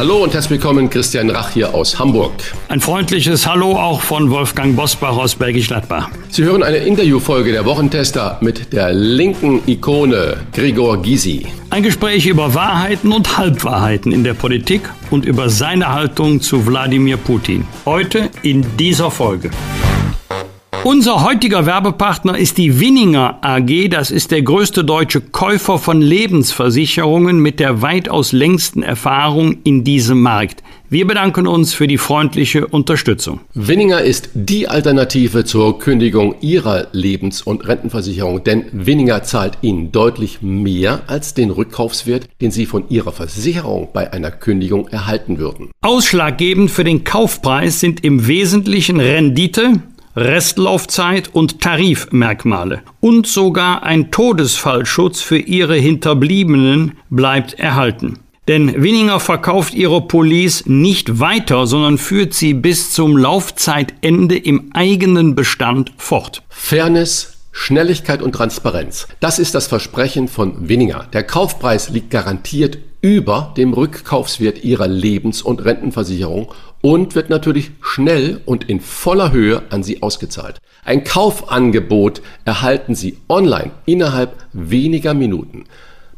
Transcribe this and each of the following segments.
Hallo und herzlich willkommen, Christian Rach hier aus Hamburg. Ein freundliches Hallo auch von Wolfgang Bosbach aus Bergisch Gladbach. Sie hören eine Interviewfolge der Wochentester mit der linken Ikone Gregor Gysi. Ein Gespräch über Wahrheiten und Halbwahrheiten in der Politik und über seine Haltung zu Wladimir Putin. Heute in dieser Folge. Unser heutiger Werbepartner ist die Winninger AG. Das ist der größte deutsche Käufer von Lebensversicherungen mit der weitaus längsten Erfahrung in diesem Markt. Wir bedanken uns für die freundliche Unterstützung. Winninger ist die Alternative zur Kündigung Ihrer Lebens- und Rentenversicherung, denn Winninger zahlt Ihnen deutlich mehr als den Rückkaufswert, den Sie von Ihrer Versicherung bei einer Kündigung erhalten würden. Ausschlaggebend für den Kaufpreis sind im Wesentlichen Rendite, Restlaufzeit und Tarifmerkmale. Und sogar ein Todesfallschutz für ihre Hinterbliebenen bleibt erhalten. Denn Winninger verkauft ihre Police nicht weiter, sondern führt sie bis zum Laufzeitende im eigenen Bestand fort. Fairness, Schnelligkeit und Transparenz. Das ist das Versprechen von Winninger. Der Kaufpreis liegt garantiert über dem Rückkaufswert Ihrer Lebens- und Rentenversicherung und wird natürlich schnell und in voller Höhe an Sie ausgezahlt. Ein Kaufangebot erhalten Sie online innerhalb weniger Minuten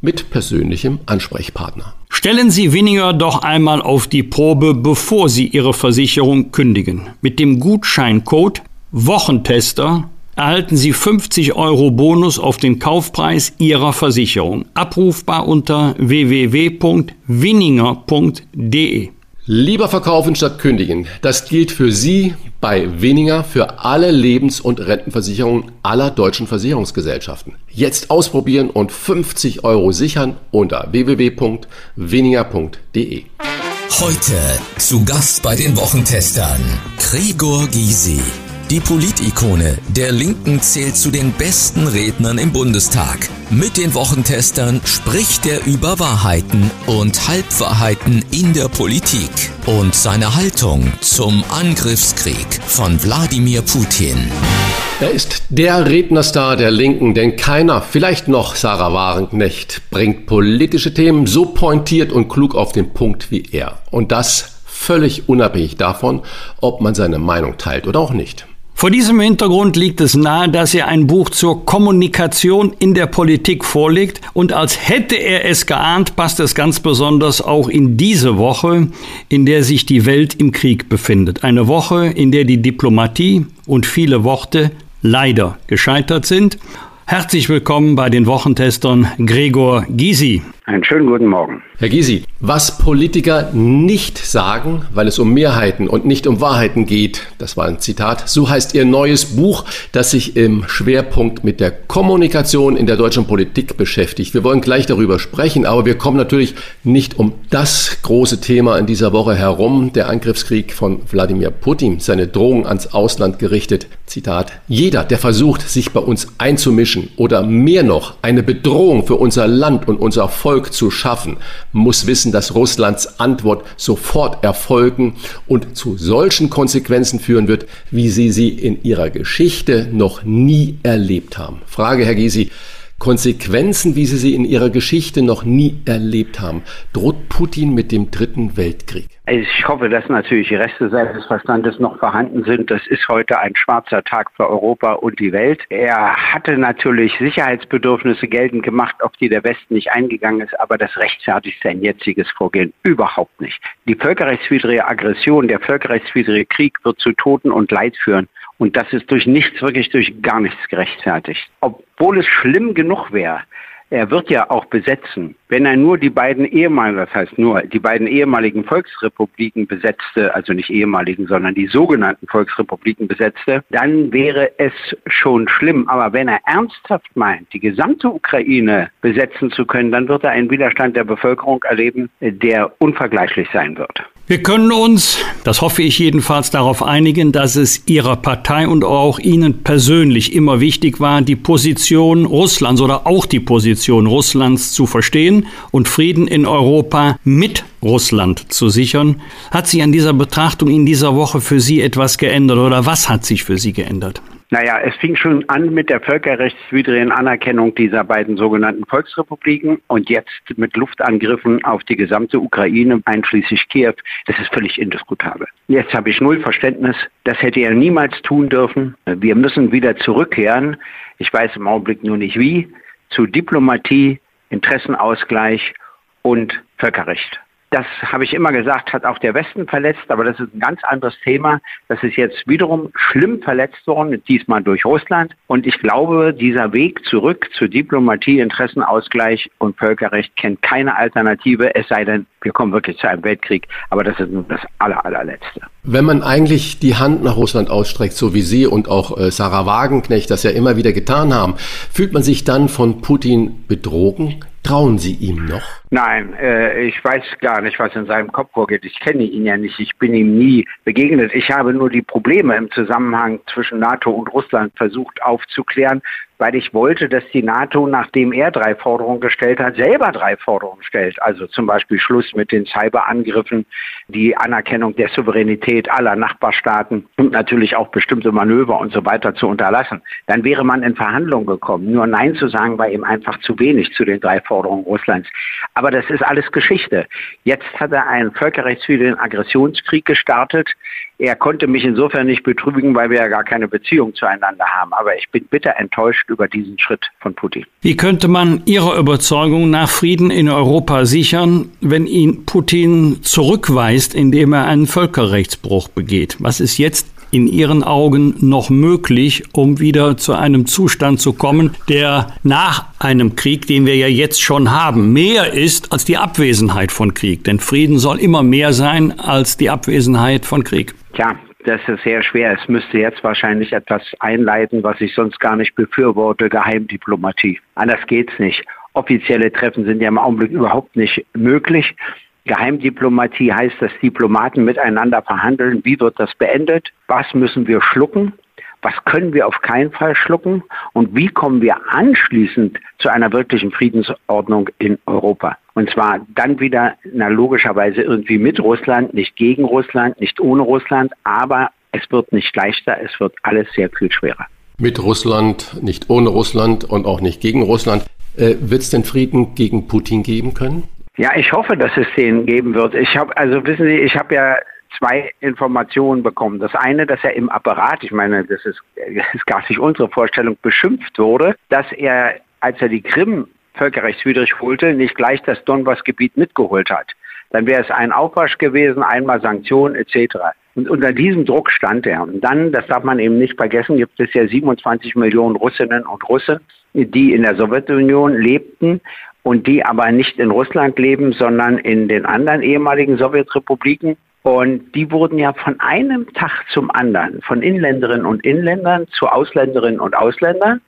mit persönlichem Ansprechpartner. Stellen Sie Winninger doch einmal auf die Probe, bevor Sie Ihre Versicherung kündigen. Mit dem Gutscheincode Wochentester erhalten Sie 50 Euro Bonus auf den Kaufpreis Ihrer Versicherung. Abrufbar unter www.winninger.de. Lieber verkaufen statt kündigen. Das gilt für Sie bei Winninger für alle Lebens- und Rentenversicherungen aller deutschen Versicherungsgesellschaften. Jetzt ausprobieren und 50 Euro sichern unter www.winninger.de. Heute zu Gast bei den Wochentestern Gregor Gysi. Die Politikone der Linken zählt zu den besten Rednern im Bundestag. Mit den Wochentestern spricht er über Wahrheiten und Halbwahrheiten in der Politik und seine Haltung zum Angriffskrieg von Wladimir Putin. Er ist der Rednerstar der Linken, denn keiner, vielleicht noch Sarah Warenknecht, bringt politische Themen so pointiert und klug auf den Punkt wie er. Und das völlig unabhängig davon, ob man seine Meinung teilt oder auch nicht. Vor diesem Hintergrund liegt es nahe, dass er ein Buch zur Kommunikation in der Politik vorlegt und als hätte er es geahnt, passt es ganz besonders auch in diese Woche, in der sich die Welt im Krieg befindet. Eine Woche, in der die Diplomatie und viele Worte leider gescheitert sind. Herzlich willkommen bei den Wochentestern Gregor Gysi. Einen schönen guten Morgen. Herr Gysi, was Politiker nicht sagen, weil es um Mehrheiten und nicht um Wahrheiten geht, das war ein Zitat, so heißt Ihr neues Buch, das sich im Schwerpunkt mit der Kommunikation in der deutschen Politik beschäftigt. Wir wollen gleich darüber sprechen, aber wir kommen natürlich nicht um das große Thema in dieser Woche herum, der Angriffskrieg von Wladimir Putin, seine Drohung ans Ausland gerichtet. Zitat, jeder, der versucht, sich bei uns einzumischen oder mehr noch eine Bedrohung für unser Land und unser Volk Erfolg zu schaffen, muss wissen, dass Russlands Antwort sofort erfolgen und zu solchen Konsequenzen führen wird, wie sie sie in ihrer Geschichte noch nie erlebt haben. Frage, Herr Gysi, Konsequenzen, wie Sie sie in Ihrer Geschichte noch nie erlebt haben. Droht Putin mit dem Dritten Weltkrieg? Ich hoffe, dass natürlich die Reste seines Verstandes noch vorhanden sind. Das ist heute ein schwarzer Tag für Europa und die Welt. Er hatte natürlich Sicherheitsbedürfnisse geltend gemacht, auf die der Westen nicht eingegangen ist, aber das rechtfertigt sein jetziges Vorgehen überhaupt nicht. Die völkerrechtswidrige Aggression, der völkerrechtswidrige Krieg wird zu Toten und Leid führen. Und das ist durch nichts, wirklich durch gar nichts gerechtfertigt. Obwohl es schlimm genug wäre, er wird ja auch besetzen. Wenn er nur die beiden ehemaligen, das heißt nur, die beiden ehemaligen Volksrepubliken besetzte, also nicht ehemaligen, sondern die sogenannten Volksrepubliken besetzte, dann wäre es schon schlimm. Aber wenn er ernsthaft meint, die gesamte Ukraine besetzen zu können, dann wird er einen Widerstand der Bevölkerung erleben, der unvergleichlich sein wird. Wir können uns, das hoffe ich jedenfalls, darauf einigen, dass es Ihrer Partei und auch Ihnen persönlich immer wichtig war, die Position Russlands oder auch die Position Russlands zu verstehen und Frieden in Europa mit Russland zu sichern. Hat sich an dieser Betrachtung in dieser Woche für Sie etwas geändert oder was hat sich für Sie geändert? Naja, es fing schon an mit der völkerrechtswidrigen Anerkennung dieser beiden sogenannten Volksrepubliken und jetzt mit Luftangriffen auf die gesamte Ukraine, einschließlich Kiew. Das ist völlig indiskutabel. Jetzt habe ich null Verständnis. Das hätte er niemals tun dürfen. Wir müssen wieder zurückkehren. Ich weiß im Augenblick nur nicht wie. Zu Diplomatie, Interessenausgleich und Völkerrecht. Das habe ich immer gesagt, hat auch der Westen verletzt, aber das ist ein ganz anderes Thema. Das ist jetzt wiederum schlimm verletzt worden, diesmal durch Russland. Und ich glaube, dieser Weg zurück zur Diplomatie, Interessenausgleich und Völkerrecht kennt keine Alternative, es sei denn, wir kommen wirklich zu einem Weltkrieg. Aber das ist nur das aller, allerletzte. Wenn man eigentlich die Hand nach Russland ausstreckt, so wie Sie und auch äh, Sarah Wagenknecht das ja immer wieder getan haben, fühlt man sich dann von Putin betrogen? Trauen Sie ihm noch? Nein, äh, ich weiß gar nicht, was in seinem Kopf vorgeht. Ich kenne ihn ja nicht. Ich bin ihm nie begegnet. Ich habe nur die Probleme im Zusammenhang zwischen NATO und Russland versucht aufzuklären weil ich wollte, dass die NATO, nachdem er drei Forderungen gestellt hat, selber drei Forderungen stellt. Also zum Beispiel Schluss mit den Cyberangriffen, die Anerkennung der Souveränität aller Nachbarstaaten und natürlich auch bestimmte Manöver und so weiter zu unterlassen. Dann wäre man in Verhandlungen gekommen. Nur Nein zu sagen war ihm einfach zu wenig zu den drei Forderungen Russlands. Aber das ist alles Geschichte. Jetzt hat er einen völkerrechtswidrigen Aggressionskrieg gestartet. Er konnte mich insofern nicht betrügen, weil wir ja gar keine Beziehung zueinander haben. Aber ich bin bitter enttäuscht über diesen Schritt von Putin. Wie könnte man Ihrer Überzeugung nach Frieden in Europa sichern, wenn ihn Putin zurückweist, indem er einen Völkerrechtsbruch begeht? Was ist jetzt in Ihren Augen noch möglich, um wieder zu einem Zustand zu kommen, der nach einem Krieg, den wir ja jetzt schon haben, mehr ist als die Abwesenheit von Krieg? Denn Frieden soll immer mehr sein als die Abwesenheit von Krieg. Tja, das ist sehr schwer. Es müsste jetzt wahrscheinlich etwas einleiten, was ich sonst gar nicht befürworte, Geheimdiplomatie. Anders geht's nicht. Offizielle Treffen sind ja im Augenblick überhaupt nicht möglich. Geheimdiplomatie heißt, dass Diplomaten miteinander verhandeln. Wie wird das beendet? Was müssen wir schlucken? Was können wir auf keinen Fall schlucken? Und wie kommen wir anschließend zu einer wirklichen Friedensordnung in Europa? Und zwar dann wieder, na, logischerweise irgendwie mit Russland, nicht gegen Russland, nicht ohne Russland, aber es wird nicht leichter, es wird alles sehr viel schwerer. Mit Russland, nicht ohne Russland und auch nicht gegen Russland. Äh, wird es den Frieden gegen Putin geben können? Ja, ich hoffe, dass es den geben wird. Ich habe, also wissen Sie, ich habe ja zwei Informationen bekommen. Das eine, dass er im Apparat, ich meine, das ist, das ist gar nicht unsere Vorstellung, beschimpft wurde, dass er, als er die Krim völkerrechtswidrig holte, nicht gleich das Donbass-Gebiet mitgeholt hat. Dann wäre es ein Aufwasch gewesen, einmal Sanktionen etc. Und unter diesem Druck stand er. Und dann, das darf man eben nicht vergessen, gibt es ja 27 Millionen Russinnen und Russen, die in der Sowjetunion lebten und die aber nicht in Russland leben, sondern in den anderen ehemaligen Sowjetrepubliken. Und die wurden ja von einem Tag zum anderen, von Inländerinnen und Inländern zu Ausländerinnen und Ausländern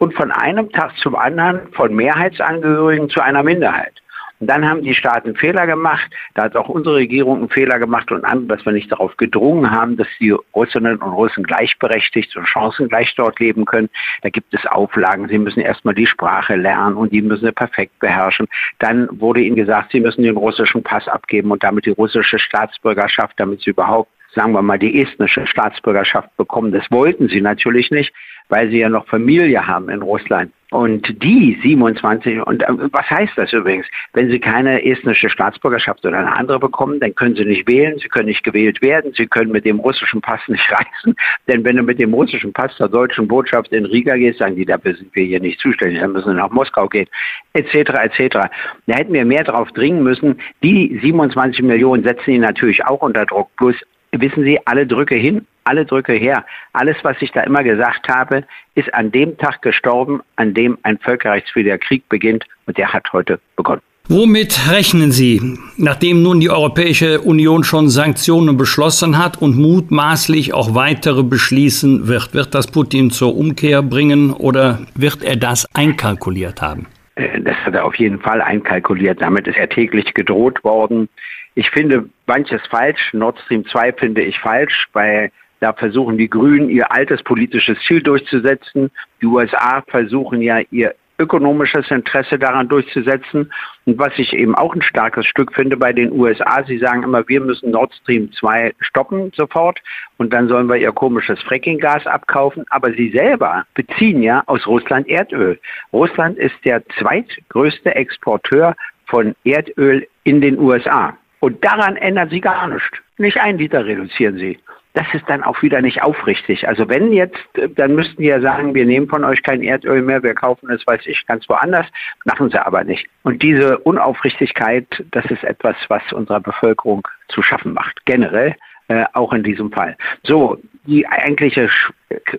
und von einem Tag zum anderen von Mehrheitsangehörigen zu einer Minderheit. Und dann haben die Staaten Fehler gemacht. Da hat auch unsere Regierung einen Fehler gemacht und an, dass wir nicht darauf gedrungen haben, dass die Russinnen und Russen gleichberechtigt und chancengleich dort leben können. Da gibt es Auflagen. Sie müssen erstmal die Sprache lernen und die müssen sie perfekt beherrschen. Dann wurde ihnen gesagt, sie müssen den russischen Pass abgeben und damit die russische Staatsbürgerschaft, damit sie überhaupt sagen wir mal, die estnische Staatsbürgerschaft bekommen. Das wollten sie natürlich nicht, weil sie ja noch Familie haben in Russland. Und die 27, und äh, was heißt das übrigens? Wenn sie keine estnische Staatsbürgerschaft oder eine andere bekommen, dann können sie nicht wählen, sie können nicht gewählt werden, sie können mit dem russischen Pass nicht reisen. Denn wenn du mit dem russischen Pass zur deutschen Botschaft in Riga gehst, sagen die, dafür sind wir hier nicht zuständig, dann müssen wir nach Moskau gehen, etc., etc. Da hätten wir mehr drauf dringen müssen. Die 27 Millionen setzen ihn natürlich auch unter Druck. Plus wissen Sie, alle Drücke hin, alle Drücke her. Alles, was ich da immer gesagt habe, ist an dem Tag gestorben, an dem ein völkerrechtswidriger Krieg beginnt und der hat heute begonnen. Womit rechnen Sie, nachdem nun die Europäische Union schon Sanktionen beschlossen hat und mutmaßlich auch weitere beschließen wird? Wird das Putin zur Umkehr bringen oder wird er das einkalkuliert haben? Äh, das hat er auf jeden Fall einkalkuliert. Damit ist er täglich gedroht worden. Ich finde manches falsch. Nord Stream 2 finde ich falsch, weil da versuchen die Grünen ihr altes politisches Ziel durchzusetzen. Die USA versuchen ja ihr ökonomisches Interesse daran durchzusetzen. Und was ich eben auch ein starkes Stück finde bei den USA, sie sagen immer, wir müssen Nord Stream 2 stoppen sofort und dann sollen wir ihr komisches Frackinggas abkaufen. Aber sie selber beziehen ja aus Russland Erdöl. Russland ist der zweitgrößte Exporteur von Erdöl in den USA. Und daran ändern sie gar nichts. Nicht ein Liter reduzieren sie das ist dann auch wieder nicht aufrichtig. Also wenn jetzt, dann müssten die ja sagen, wir nehmen von euch kein Erdöl mehr, wir kaufen es, weiß ich, ganz woanders, machen sie aber nicht. Und diese Unaufrichtigkeit, das ist etwas, was unserer Bevölkerung zu schaffen macht, generell, äh, auch in diesem Fall. So, die eigentliche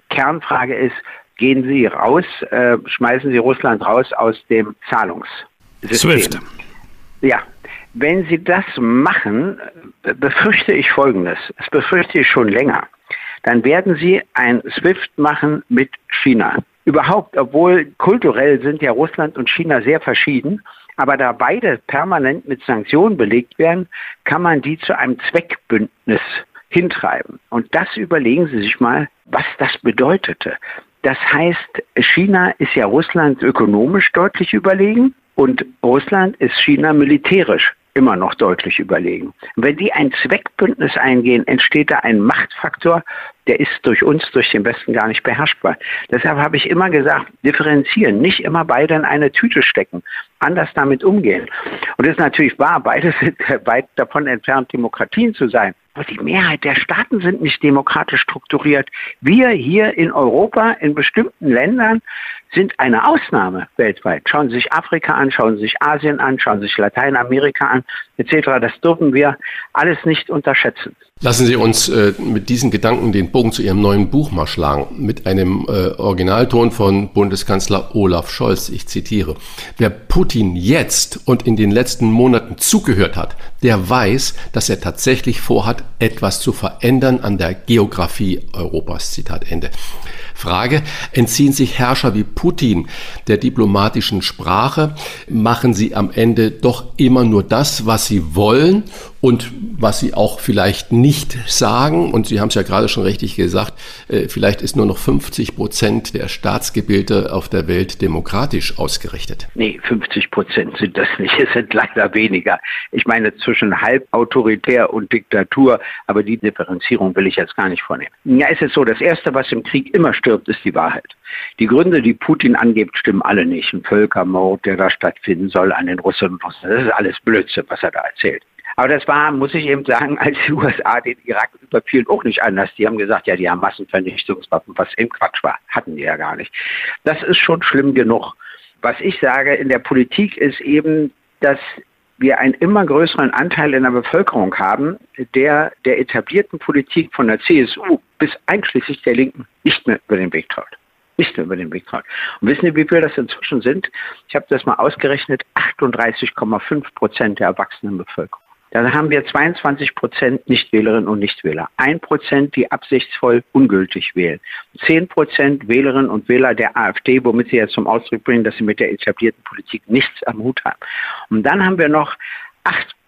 Kernfrage ist, gehen Sie raus, äh, schmeißen Sie Russland raus aus dem Zahlungssystem. SWIFT. Ja, wenn Sie das machen, befürchte ich Folgendes. Das befürchte ich schon länger. Dann werden Sie ein SWIFT machen mit China. Überhaupt, obwohl kulturell sind ja Russland und China sehr verschieden, aber da beide permanent mit Sanktionen belegt werden, kann man die zu einem Zweckbündnis hintreiben. Und das überlegen Sie sich mal, was das bedeutete. Das heißt, China ist ja Russland ökonomisch deutlich überlegen und Russland ist China militärisch immer noch deutlich überlegen. Wenn die ein Zweckbündnis eingehen, entsteht da ein Machtfaktor, der ist durch uns, durch den Westen gar nicht beherrschbar. Deshalb habe ich immer gesagt, differenzieren, nicht immer beide in eine Tüte stecken, anders damit umgehen. Und es ist natürlich wahr, beide sind weit davon entfernt, Demokratien zu sein. Aber die Mehrheit der Staaten sind nicht demokratisch strukturiert. Wir hier in Europa, in bestimmten Ländern, sind eine Ausnahme weltweit. Schauen Sie sich Afrika an, schauen Sie sich Asien an, schauen Sie sich Lateinamerika an, etc. Das dürfen wir alles nicht unterschätzen. Lassen Sie uns äh, mit diesen Gedanken den Bogen zu Ihrem neuen Buch mal schlagen, mit einem äh, Originalton von Bundeskanzler Olaf Scholz. Ich zitiere. Wer Putin jetzt und in den letzten Monaten zugehört hat, der weiß, dass er tatsächlich vorhat, etwas zu verändern an der Geografie Europas. Zitat Ende. Frage, entziehen sich Herrscher wie Putin der diplomatischen Sprache? Machen sie am Ende doch immer nur das, was sie wollen und was sie auch vielleicht nicht sagen? Und Sie haben es ja gerade schon richtig gesagt, äh, vielleicht ist nur noch 50 Prozent der Staatsgebilde auf der Welt demokratisch ausgerichtet. Nee, 50 Prozent sind das nicht. Es sind leider weniger. Ich meine zwischen halb autoritär und Diktatur, aber die Differenzierung will ich jetzt gar nicht vornehmen. Ja, es ist so, das Erste, was im Krieg immer stirbt, ist die Wahrheit. Die Gründe, die Putin angibt, stimmen alle nicht. Ein Völkermord, der da stattfinden soll an den Russen Russen, das ist alles Blödsinn, was er da erzählt. Aber das war, muss ich eben sagen, als die USA den Irak überfielen, auch nicht anders. Die haben gesagt, ja, die haben Massenvernichtungswaffen, was im Quatsch war. Hatten die ja gar nicht. Das ist schon schlimm genug. Was ich sage in der Politik ist eben, dass wir einen immer größeren Anteil in der Bevölkerung haben, der der etablierten Politik von der CSU bis einschließlich der Linken nicht mehr über den Weg traut. Nicht mehr über den Weg traut. Und wissen Sie, wie viel das inzwischen sind? Ich habe das mal ausgerechnet, 38,5 Prozent der erwachsenen Bevölkerung. Da haben wir 22 Prozent Nichtwählerinnen und Nichtwähler. Ein Prozent, die absichtsvoll ungültig wählen. Zehn Prozent Wählerinnen und Wähler der AfD, womit sie jetzt zum Ausdruck bringen, dass sie mit der etablierten Politik nichts am Hut haben. Und dann haben wir noch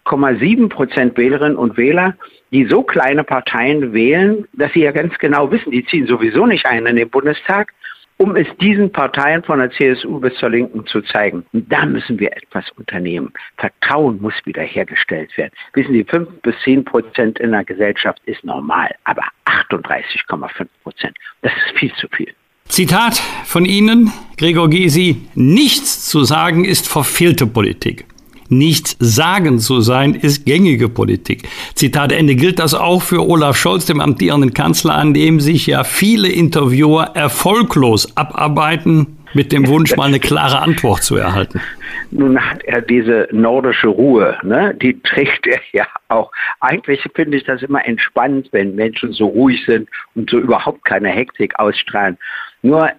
8,7 Prozent Wählerinnen und Wähler, die so kleine Parteien wählen, dass sie ja ganz genau wissen, die ziehen sowieso nicht ein in den Bundestag um es diesen Parteien von der CSU bis zur Linken zu zeigen. Und da müssen wir etwas unternehmen. Vertrauen muss wiederhergestellt werden. Wissen Sie, 5 bis 10 Prozent in der Gesellschaft ist normal, aber 38,5 Prozent, das ist viel zu viel. Zitat von Ihnen, Gregor Gysi, nichts zu sagen ist verfehlte Politik. Nichts sagen zu sein, ist gängige Politik. Zitat Ende. Gilt das auch für Olaf Scholz, dem amtierenden Kanzler, an dem sich ja viele Interviewer erfolglos abarbeiten, mit dem Wunsch, mal eine klare Antwort zu erhalten? Nun hat er diese nordische Ruhe, ne? die trägt er ja auch. Eigentlich finde ich das immer entspannt, wenn Menschen so ruhig sind und so überhaupt keine Hektik ausstrahlen. Nur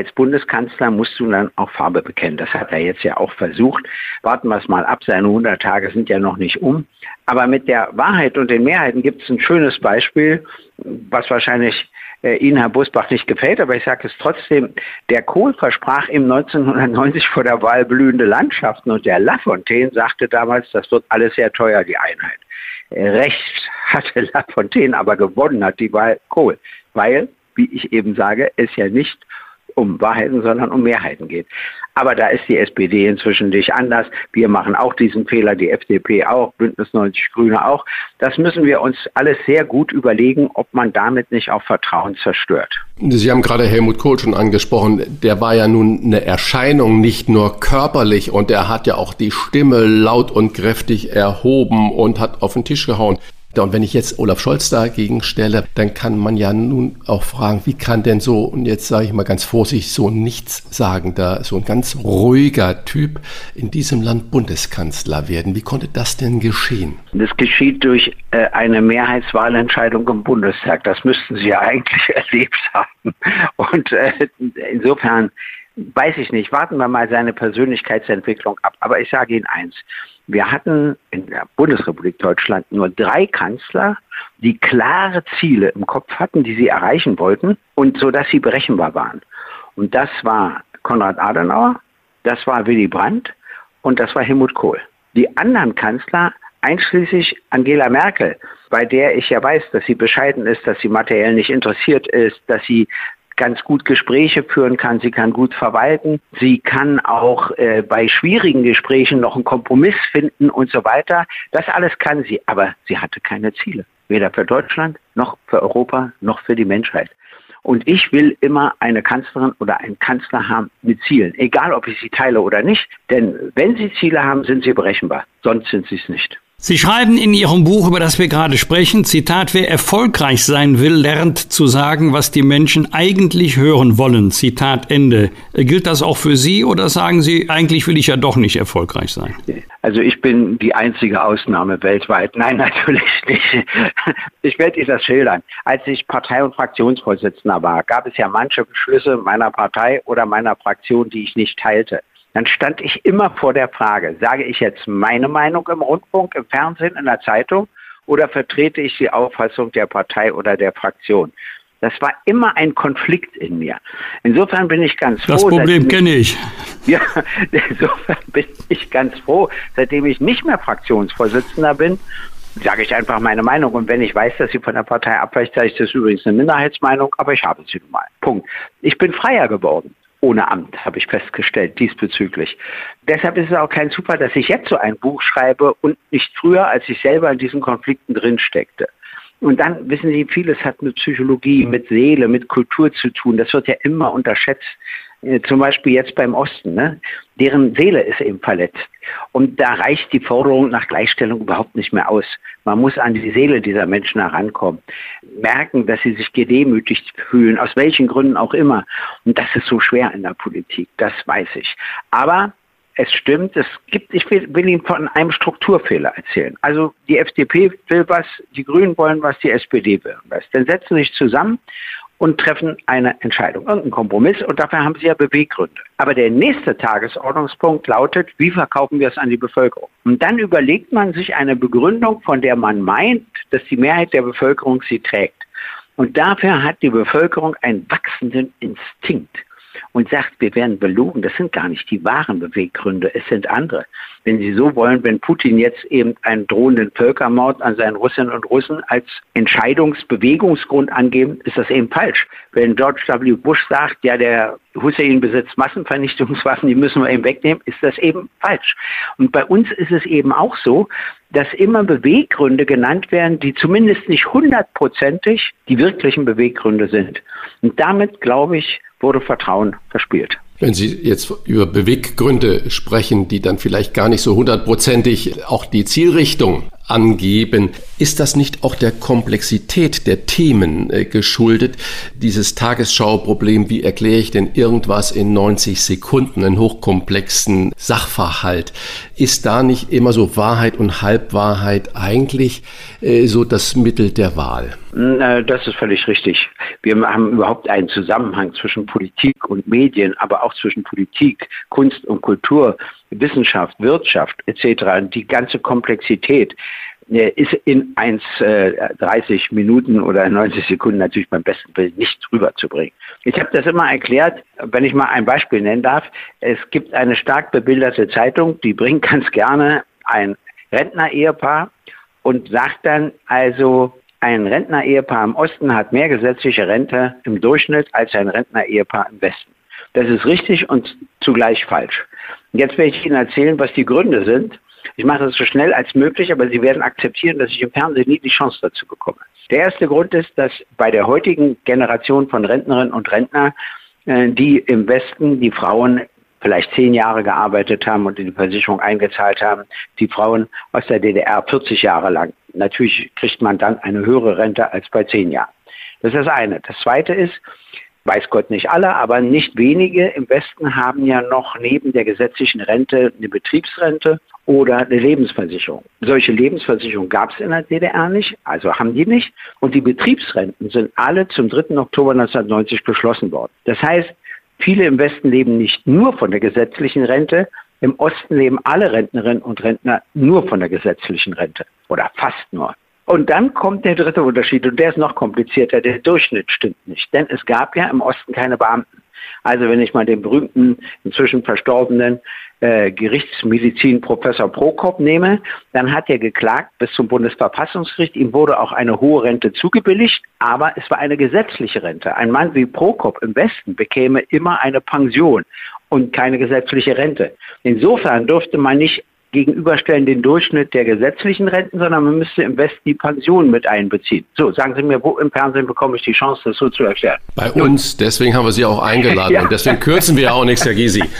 als Bundeskanzler musst du dann auch Farbe bekennen. Das hat er jetzt ja auch versucht. Warten wir es mal ab. Seine 100 Tage sind ja noch nicht um. Aber mit der Wahrheit und den Mehrheiten gibt es ein schönes Beispiel, was wahrscheinlich äh, Ihnen, Herr Busbach, nicht gefällt, aber ich sage es trotzdem. Der Kohl versprach ihm 1990 vor der Wahl blühende Landschaften und der Lafontaine sagte damals, das wird alles sehr teuer, die Einheit. Äh, recht hatte Lafontaine aber gewonnen hat die Wahl Kohl, weil, wie ich eben sage, es ja nicht um Wahrheiten, sondern um Mehrheiten geht. Aber da ist die SPD inzwischen nicht anders. Wir machen auch diesen Fehler, die FDP auch, Bündnis 90 Grüne auch. Das müssen wir uns alles sehr gut überlegen, ob man damit nicht auch Vertrauen zerstört. Sie haben gerade Helmut Kohl schon angesprochen. Der war ja nun eine Erscheinung, nicht nur körperlich, und er hat ja auch die Stimme laut und kräftig erhoben und hat auf den Tisch gehauen. Und wenn ich jetzt Olaf Scholz dagegen stelle, dann kann man ja nun auch fragen, wie kann denn so, und jetzt sage ich mal ganz vorsichtig, so ein nichtssagender, so ein ganz ruhiger Typ in diesem Land Bundeskanzler werden? Wie konnte das denn geschehen? Das geschieht durch äh, eine Mehrheitswahlentscheidung im Bundestag. Das müssten Sie ja eigentlich erlebt haben. Und äh, insofern weiß ich nicht, warten wir mal seine Persönlichkeitsentwicklung ab. Aber ich sage Ihnen eins, wir hatten in der Bundesrepublik Deutschland nur drei Kanzler, die klare Ziele im Kopf hatten, die sie erreichen wollten und so dass sie berechenbar waren. Und das war Konrad Adenauer, das war Willy Brandt und das war Helmut Kohl. Die anderen Kanzler einschließlich Angela Merkel, bei der ich ja weiß, dass sie bescheiden ist, dass sie materiell nicht interessiert ist, dass sie ganz gut Gespräche führen kann, sie kann gut verwalten, sie kann auch äh, bei schwierigen Gesprächen noch einen Kompromiss finden und so weiter. Das alles kann sie, aber sie hatte keine Ziele, weder für Deutschland noch für Europa noch für die Menschheit. Und ich will immer eine Kanzlerin oder einen Kanzler haben mit Zielen, egal ob ich sie teile oder nicht. Denn wenn sie Ziele haben, sind sie berechenbar, sonst sind sie es nicht. Sie schreiben in Ihrem Buch, über das wir gerade sprechen, Zitat, wer erfolgreich sein will, lernt zu sagen, was die Menschen eigentlich hören wollen. Zitat Ende. Gilt das auch für Sie oder sagen Sie, eigentlich will ich ja doch nicht erfolgreich sein? Also ich bin die einzige Ausnahme weltweit. Nein, natürlich nicht. Ich werde Ihnen das schildern. Als ich Partei- und Fraktionsvorsitzender war, gab es ja manche Beschlüsse meiner Partei oder meiner Fraktion, die ich nicht teilte dann stand ich immer vor der Frage, sage ich jetzt meine Meinung im Rundfunk, im Fernsehen, in der Zeitung oder vertrete ich die Auffassung der Partei oder der Fraktion? Das war immer ein Konflikt in mir. Insofern bin ich ganz froh. Das Problem kenne ich. Ja, insofern bin ich ganz froh, seitdem ich nicht mehr Fraktionsvorsitzender bin, sage ich einfach meine Meinung. Und wenn ich weiß, dass sie von der Partei abweicht, sage ich, das ist übrigens eine Minderheitsmeinung, aber ich habe sie nun mal. Punkt. Ich bin freier geworden ohne Amt, habe ich festgestellt, diesbezüglich. Deshalb ist es auch kein Zufall, dass ich jetzt so ein Buch schreibe und nicht früher, als ich selber in diesen Konflikten drin steckte. Und dann wissen Sie, vieles hat mit Psychologie, mit Seele, mit Kultur zu tun. Das wird ja immer unterschätzt. Äh, zum Beispiel jetzt beim Osten. Ne? Deren Seele ist eben verletzt. Und da reicht die Forderung nach Gleichstellung überhaupt nicht mehr aus. Man muss an die Seele dieser Menschen herankommen. Merken, dass sie sich gedemütigt fühlen, aus welchen Gründen auch immer. Und das ist so schwer in der Politik, das weiß ich. Aber es stimmt, es gibt, ich will, will Ihnen von einem Strukturfehler erzählen. Also die FDP will was, die Grünen wollen was, die SPD will was. Dann setzen sie sich zusammen und treffen eine Entscheidung, irgendeinen Kompromiss und dafür haben sie ja Beweggründe. Aber der nächste Tagesordnungspunkt lautet, wie verkaufen wir es an die Bevölkerung? Und dann überlegt man sich eine Begründung, von der man meint, dass die Mehrheit der Bevölkerung sie trägt. Und dafür hat die Bevölkerung einen wachsenden Instinkt und sagt, wir werden belogen. Das sind gar nicht die wahren Beweggründe, es sind andere. Wenn Sie so wollen, wenn Putin jetzt eben einen drohenden Völkermord an seinen Russinnen und Russen als Entscheidungsbewegungsgrund angeben, ist das eben falsch. Wenn George W. Bush sagt, ja, der Hussein besitzt Massenvernichtungswaffen, die müssen wir eben wegnehmen, ist das eben falsch. Und bei uns ist es eben auch so, dass immer Beweggründe genannt werden, die zumindest nicht hundertprozentig die wirklichen Beweggründe sind. Und damit, glaube ich, wurde Vertrauen verspielt. Wenn Sie jetzt über Beweggründe sprechen, die dann vielleicht gar nicht so hundertprozentig auch die Zielrichtung angeben. Ist das nicht auch der Komplexität der Themen äh, geschuldet? Dieses Tagesschauproblem, wie erkläre ich denn irgendwas in 90 Sekunden, einen hochkomplexen Sachverhalt? Ist da nicht immer so Wahrheit und Halbwahrheit eigentlich äh, so das Mittel der Wahl? Das ist völlig richtig. Wir haben überhaupt einen Zusammenhang zwischen Politik und Medien, aber auch zwischen Politik, Kunst und Kultur, Wissenschaft, Wirtschaft etc. Die ganze Komplexität äh, ist in 1,30 äh, Minuten oder 90 Sekunden natürlich beim besten Willen nicht rüberzubringen. Ich habe das immer erklärt, wenn ich mal ein Beispiel nennen darf. Es gibt eine stark bebilderte Zeitung, die bringt ganz gerne ein Rentner-Ehepaar und sagt dann also, ein Rentner-Ehepaar im Osten hat mehr gesetzliche Rente im Durchschnitt als ein Rentner-Ehepaar im Westen. Das ist richtig und zugleich falsch. Jetzt werde ich Ihnen erzählen, was die Gründe sind. Ich mache das so schnell als möglich, aber Sie werden akzeptieren, dass ich im Fernsehen nie die Chance dazu bekomme. Der erste Grund ist, dass bei der heutigen Generation von Rentnerinnen und Rentner, äh, die im Westen die Frauen vielleicht zehn Jahre gearbeitet haben und in die Versicherung eingezahlt haben, die Frauen aus der DDR 40 Jahre lang. Natürlich kriegt man dann eine höhere Rente als bei zehn Jahren. Das ist das eine. Das zweite ist, weiß Gott nicht alle, aber nicht wenige im Westen haben ja noch neben der gesetzlichen Rente eine Betriebsrente oder eine Lebensversicherung. Solche Lebensversicherung gab es in der DDR nicht, also haben die nicht. Und die Betriebsrenten sind alle zum 3. Oktober 1990 beschlossen worden. Das heißt, Viele im Westen leben nicht nur von der gesetzlichen Rente, im Osten leben alle Rentnerinnen und Rentner nur von der gesetzlichen Rente oder fast nur. Und dann kommt der dritte Unterschied und der ist noch komplizierter. Der Durchschnitt stimmt nicht, denn es gab ja im Osten keine Beamten. Also wenn ich mal den berühmten, inzwischen verstorbenen äh, Gerichtsmedizin Professor Prokop nehme, dann hat er geklagt bis zum Bundesverfassungsgericht. Ihm wurde auch eine hohe Rente zugebilligt, aber es war eine gesetzliche Rente. Ein Mann wie Prokop im Westen bekäme immer eine Pension und keine gesetzliche Rente. Insofern durfte man nicht gegenüberstellen den Durchschnitt der gesetzlichen Renten, sondern man müsste im Westen die Pension mit einbeziehen. So, sagen Sie mir, wo im Fernsehen bekomme ich die Chance, das so zu erklären? Bei uns, deswegen haben wir Sie auch eingeladen ja. und deswegen kürzen wir auch nichts, Herr Gysi.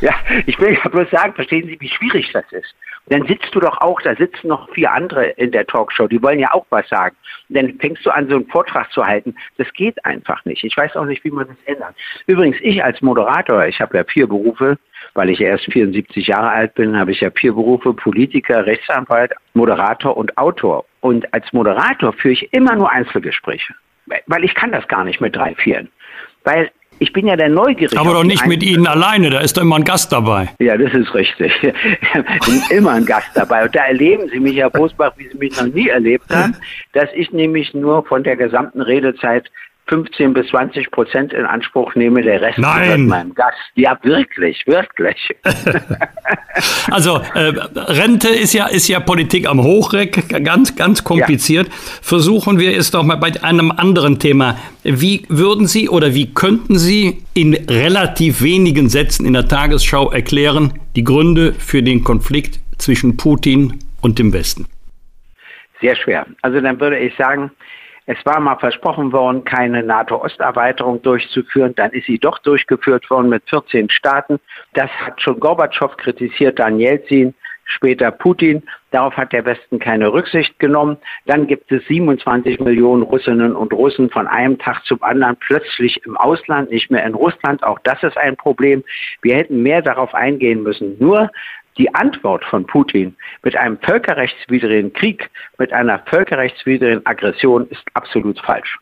Ja, ich will ja bloß sagen, verstehen Sie, wie schwierig das ist. Dann sitzt du doch auch, da sitzen noch vier andere in der Talkshow, die wollen ja auch was sagen. dann fängst du an, so einen Vortrag zu halten. Das geht einfach nicht. Ich weiß auch nicht, wie man das ändert. Übrigens, ich als Moderator, ich habe ja vier Berufe, weil ich erst 74 Jahre alt bin, habe ich ja vier Berufe, Politiker, Rechtsanwalt, Moderator und Autor. Und als Moderator führe ich immer nur Einzelgespräche, weil ich kann das gar nicht mit drei, vieren. Weil ich bin ja der Neugierige. Aber doch nicht mit Ihnen alleine, da ist doch immer ein Gast dabei. Ja, das ist richtig. immer ein Gast dabei. Und da erleben Sie mich, Herr Bosbach, wie Sie mich noch nie erlebt haben, dass ich nämlich nur von der gesamten Redezeit 15 bis 20 Prozent in Anspruch nehme, der Rest Nein. meinem Gast. Ja, wirklich, wirklich. also äh, Rente ist ja, ist ja Politik am Hochreck, ganz, ganz kompliziert. Ja. Versuchen wir es doch mal bei einem anderen Thema. Wie würden Sie oder wie könnten Sie in relativ wenigen Sätzen in der Tagesschau erklären, die Gründe für den Konflikt zwischen Putin und dem Westen? Sehr schwer. Also dann würde ich sagen, es war mal versprochen worden, keine NATO-Osterweiterung durchzuführen. Dann ist sie doch durchgeführt worden mit 14 Staaten. Das hat schon Gorbatschow kritisiert, dann Jelzin, später Putin. Darauf hat der Westen keine Rücksicht genommen. Dann gibt es 27 Millionen Russinnen und Russen von einem Tag zum anderen plötzlich im Ausland, nicht mehr in Russland. Auch das ist ein Problem. Wir hätten mehr darauf eingehen müssen. Nur die Antwort von Putin mit einem völkerrechtswidrigen Krieg, mit einer völkerrechtswidrigen Aggression ist absolut falsch.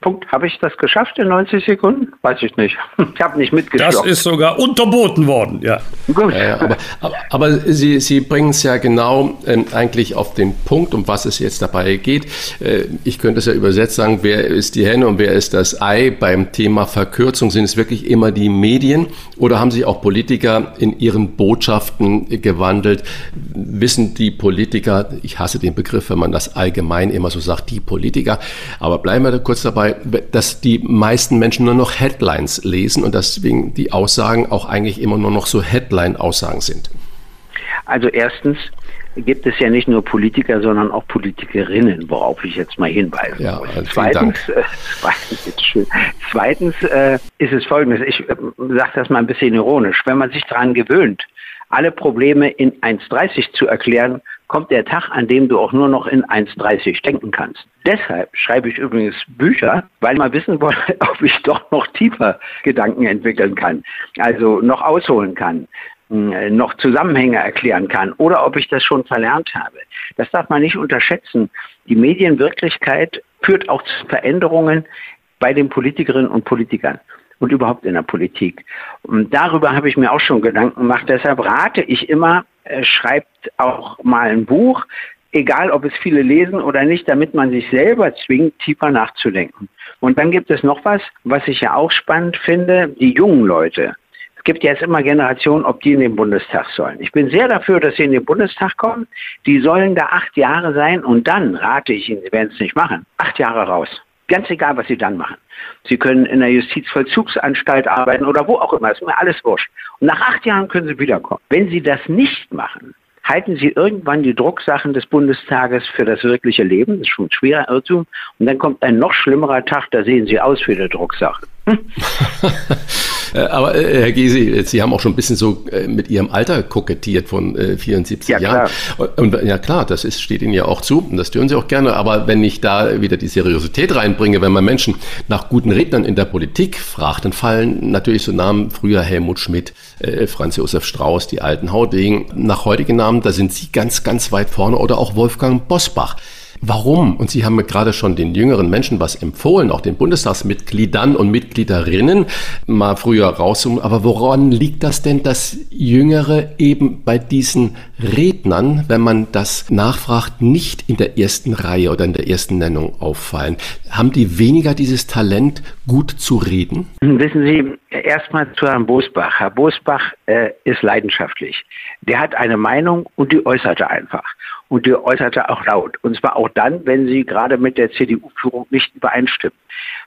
Punkt. Habe ich das geschafft in 90 Sekunden? Weiß ich nicht. Ich habe nicht mitgeschlossen. Das ist sogar unterboten worden, ja. Gut. Ja, aber, aber, aber, Sie, Sie bringen es ja genau ähm, eigentlich auf den Punkt, um was es jetzt dabei geht. Äh, ich könnte es ja übersetzt sagen, wer ist die Henne und wer ist das Ei? Beim Thema Verkürzung sind es wirklich immer die Medien oder haben sich auch Politiker in ihren Botschaften gewandelt? Wissen die Politiker, ich hasse den Begriff, wenn man das allgemein immer so sagt, die Politiker, aber bleiben wir da kurz dabei, dass die meisten Menschen nur noch Headlines lesen und deswegen die Aussagen auch eigentlich immer nur noch so Headline-Aussagen sind? Also erstens gibt es ja nicht nur Politiker, sondern auch Politikerinnen, worauf ich jetzt mal hinweise. Ja, zweitens, äh, zweitens, zweitens äh, ist es folgendes, ich äh, sage das mal ein bisschen ironisch, wenn man sich daran gewöhnt, alle Probleme in 1,30 zu erklären, kommt der Tag, an dem du auch nur noch in 1,30 denken kannst. Deshalb schreibe ich übrigens Bücher, weil mal wissen wollte, ob ich doch noch tiefer Gedanken entwickeln kann, also noch ausholen kann hm, noch Zusammenhänge erklären kann oder ob ich das schon verlernt habe. Das darf man nicht unterschätzen. Die Medienwirklichkeit führt auch zu Veränderungen bei den Politikerinnen und Politikern und überhaupt in der Politik. Und darüber habe ich mir auch schon Gedanken gemacht. Deshalb rate ich immer, schreibt auch mal ein Buch, egal ob es viele lesen oder nicht, damit man sich selber zwingt, tiefer nachzudenken. Und dann gibt es noch was, was ich ja auch spannend finde, die jungen Leute. Es gibt jetzt immer Generationen, ob die in den Bundestag sollen. Ich bin sehr dafür, dass sie in den Bundestag kommen. Die sollen da acht Jahre sein und dann rate ich ihnen, sie werden es nicht machen, acht Jahre raus. Ganz egal, was Sie dann machen. Sie können in der Justizvollzugsanstalt arbeiten oder wo auch immer. Ist mir alles wurscht. Und nach acht Jahren können Sie wiederkommen. Wenn Sie das nicht machen, halten Sie irgendwann die Drucksachen des Bundestages für das wirkliche Leben. Das ist schon ein schwerer Irrtum. Und dann kommt ein noch schlimmerer Tag, da sehen Sie aus wie eine Drucksache. Äh, aber äh, Herr Gysi, Sie haben auch schon ein bisschen so äh, mit Ihrem Alter kokettiert von 74 ja, Jahren. Klar. Und, und ja klar, das ist, steht Ihnen ja auch zu und das tun Sie auch gerne. Aber wenn ich da wieder die Seriosität reinbringe, wenn man Menschen nach guten Rednern in der Politik fragt, dann fallen natürlich so Namen früher Helmut Schmidt, äh, Franz Josef Strauß, die alten Haudegen. Nach heutigen Namen, da sind Sie ganz, ganz weit vorne oder auch Wolfgang Bosbach. Warum? Und Sie haben gerade schon den jüngeren Menschen was empfohlen, auch den Bundestagsmitgliedern und Mitgliederinnen mal früher rauszuholen. Aber woran liegt das denn, dass Jüngere eben bei diesen Rednern, wenn man das nachfragt, nicht in der ersten Reihe oder in der ersten Nennung auffallen? Haben die weniger dieses Talent, gut zu reden? Wissen Sie, erstmal zu Herrn Bosbach. Herr Bosbach äh, ist leidenschaftlich. Der hat eine Meinung und die äußert er einfach und die äußerte auch laut. Und zwar auch dann, wenn sie gerade mit der CDU-Führung nicht übereinstimmt.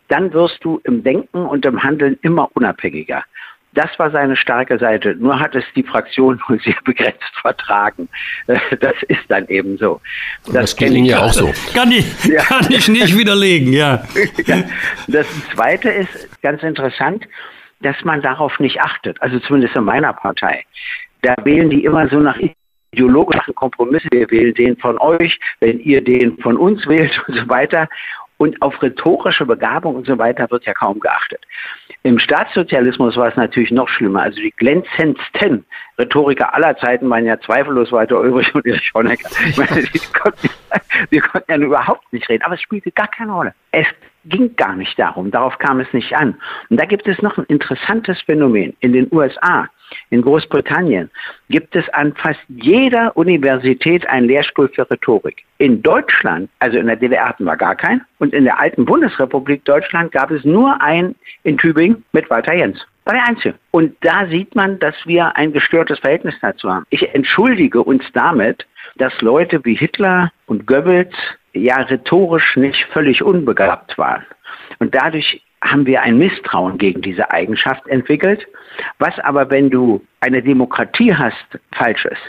Dann wirst du im Denken und im Handeln immer unabhängiger. Das war seine starke Seite. Nur hat es die Fraktion nur sehr begrenzt vertragen. Das ist dann eben so. Das, das kenne ich ja auch so. Kann ich, ja. kann ich nicht widerlegen, ja. Das zweite ist ganz interessant, dass man darauf nicht achtet. Also zumindest in meiner Partei. Da wählen die immer so nach ideologischen Kompromisse. Wir wählen den von euch, wenn ihr den von uns wählt und so weiter. Und auf rhetorische Begabung und so weiter wird ja kaum geachtet. Im Staatssozialismus war es natürlich noch schlimmer. Also die glänzendsten Rhetoriker aller Zeiten waren ja zweifellos Walter Ulrich und Erich Honecker. Ich meine, die konnten, die konnten ja überhaupt nicht reden, aber es spielte gar keine Rolle. Es ging gar nicht darum, darauf kam es nicht an. Und da gibt es noch ein interessantes Phänomen. In den USA in Großbritannien gibt es an fast jeder Universität einen Lehrstuhl für Rhetorik. In Deutschland, also in der DDR hatten wir gar keinen, und in der alten Bundesrepublik Deutschland gab es nur einen in Tübingen mit Walter Jens. War der einzige. Und da sieht man, dass wir ein gestörtes Verhältnis dazu haben. Ich entschuldige uns damit, dass Leute wie Hitler und Goebbels ja rhetorisch nicht völlig unbegabt waren. Und dadurch haben wir ein Misstrauen gegen diese Eigenschaft entwickelt, was aber, wenn du eine Demokratie hast, falsch ist.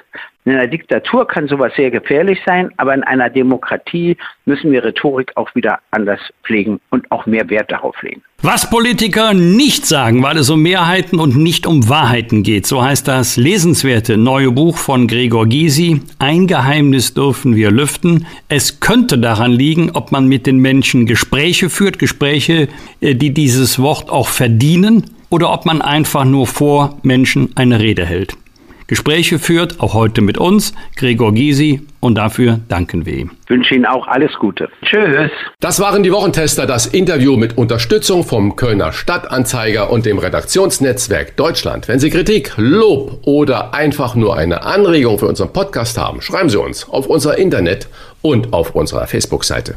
In einer Diktatur kann sowas sehr gefährlich sein, aber in einer Demokratie müssen wir Rhetorik auch wieder anders pflegen und auch mehr Wert darauf legen. Was Politiker nicht sagen, weil es um Mehrheiten und nicht um Wahrheiten geht, so heißt das lesenswerte neue Buch von Gregor Gysi. Ein Geheimnis dürfen wir lüften. Es könnte daran liegen, ob man mit den Menschen Gespräche führt, Gespräche, äh, die dieses Wort auch verdienen, oder ob man einfach nur vor Menschen eine Rede hält. Gespräche führt, auch heute mit uns, Gregor Gysi, und dafür danken wir ihm. Ich wünsche Ihnen auch alles Gute. Tschüss. Das waren die Wochentester, das Interview mit Unterstützung vom Kölner Stadtanzeiger und dem Redaktionsnetzwerk Deutschland. Wenn Sie Kritik, Lob oder einfach nur eine Anregung für unseren Podcast haben, schreiben Sie uns auf unser Internet und auf unserer Facebook-Seite.